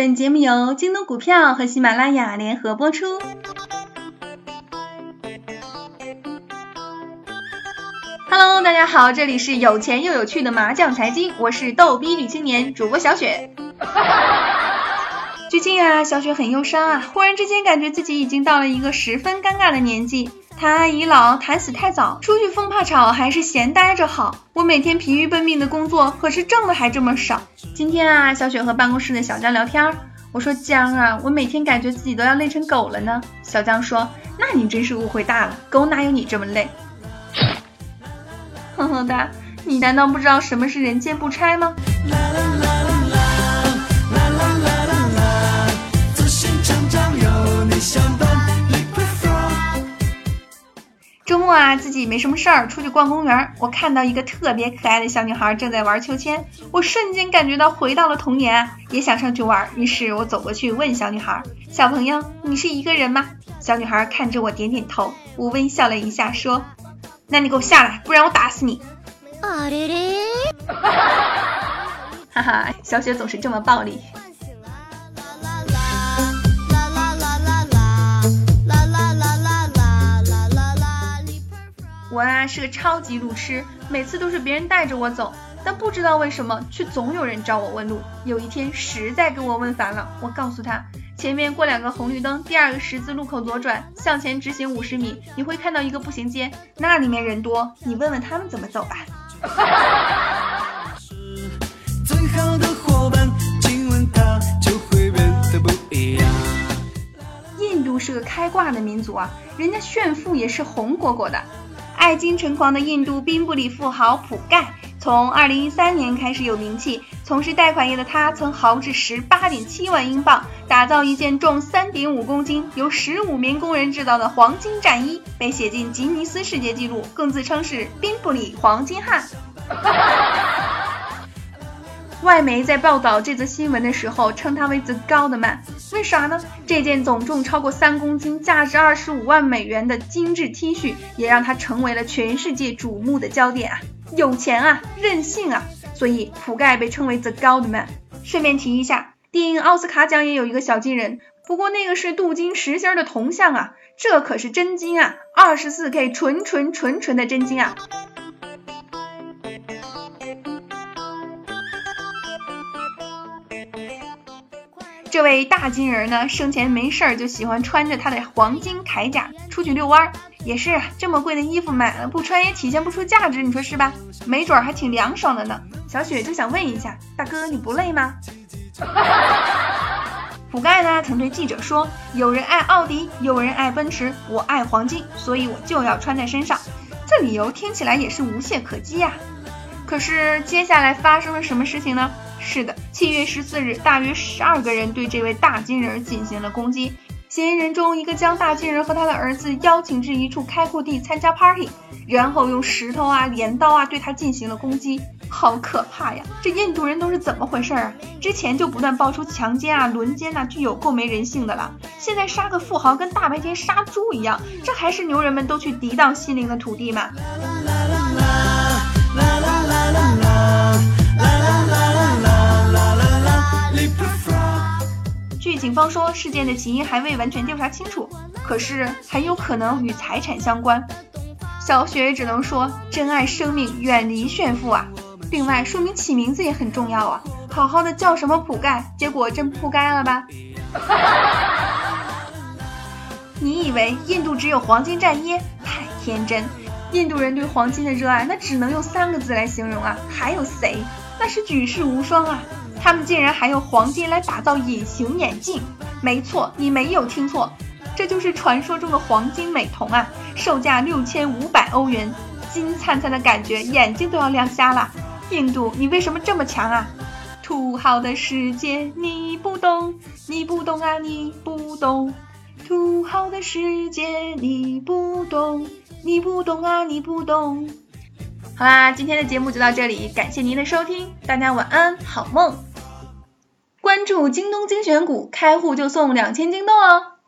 本节目由京东股票和喜马拉雅联合播出。Hello，大家好，这里是有钱又有趣的麻将财经，我是逗逼女青年主播小雪。最近啊，小雪很忧伤啊，忽然之间感觉自己已经到了一个十分尴尬的年纪。谈爱已老，谈死太早，出去疯怕吵还是闲待着好。我每天疲于奔命的工作，可是挣的还这么少。今天啊，小雪和办公室的小江聊天，我说江啊，我每天感觉自己都要累成狗了呢。小江说，那你真是误会大了，狗哪有你这么累？哼哼哒，你难道不知道什么是人间不拆吗？啊，自己没什么事儿，出去逛公园。我看到一个特别可爱的小女孩正在玩秋千，我瞬间感觉到回到了童年，也想上去玩。于是我走过去问小女孩：“小朋友，你是一个人吗？”小女孩看着我点点头。我微笑了一下，说：“那你给我下来，不然我打死你。”哈哈，小雪总是这么暴力。我啊是个超级路痴，每次都是别人带着我走，但不知道为什么，却总有人找我问路。有一天实在给我问烦了，我告诉他，前面过两个红绿灯，第二个十字路口左转，向前直行五十米，你会看到一个步行街，那里面人多，你问问他们怎么走吧。印度是个开挂的民族啊，人家炫富也是红果果的。爱金成狂的印度宾布里富豪普盖，从二零一三年开始有名气。从事贷款业的他，曾豪掷十八点七万英镑，打造一件重三点五公斤、由十五名工人制造的黄金战衣，被写进吉尼斯世界纪录，更自称是宾布里黄金汉。外媒在报道这则新闻的时候，称他为 The Goldman”，为啥呢？这件总重超过三公斤、价值二十五万美元的精致 T 恤，也让他成为了全世界瞩目的焦点啊！有钱啊，任性啊！所以普盖被称为 The Goldman”。顺便提一下，电影奥斯卡奖也有一个小金人，不过那个是镀金实心的铜像啊，这可是真金啊，二十四 K 纯纯纯纯的真金啊！这位大金人呢，生前没事儿就喜欢穿着他的黄金铠甲出去遛弯儿，也是这么贵的衣服买了不穿也体现不出价值，你说是吧？没准儿还挺凉爽的呢。小雪就想问一下，大哥你不累吗？普盖呢曾对记者说：“有人爱奥迪，有人爱奔驰，我爱黄金，所以我就要穿在身上。”这理由听起来也是无懈可击呀。可是接下来发生了什么事情呢？是的，七月十四日，大约十二个人对这位大金人进行了攻击。嫌疑人中一个将大金人和他的儿子邀请至一处开阔地参加 party，然后用石头啊、镰刀啊对他进行了攻击，好可怕呀！这印度人都是怎么回事啊？之前就不断爆出强奸啊、轮奸啊，具有够没人性的了。现在杀个富豪跟大白天杀猪一样，这还是牛人们都去涤荡心灵的土地吗？警方说，事件的起因还未完全调查清楚，可是很有可能与财产相关。小雪只能说，珍爱生命，远离炫富啊！另外，说明起名字也很重要啊，好好的叫什么普盖，结果真扑该了吧？你以为印度只有黄金战衣？太天真！印度人对黄金的热爱，那只能用三个字来形容啊，还有谁？那是举世无双啊！他们竟然还用黄金来打造隐形眼镜，没错，你没有听错，这就是传说中的黄金美瞳啊！售价六千五百欧元，金灿灿的感觉，眼睛都要亮瞎了。印度，你为什么这么强啊？土豪的世界你不懂，你不懂啊，你不懂。土豪的世界你不懂，你不懂啊，你不懂。好啦，今天的节目就到这里，感谢您的收听，大家晚安，好梦。关注京东精选股，开户就送两千京东哦。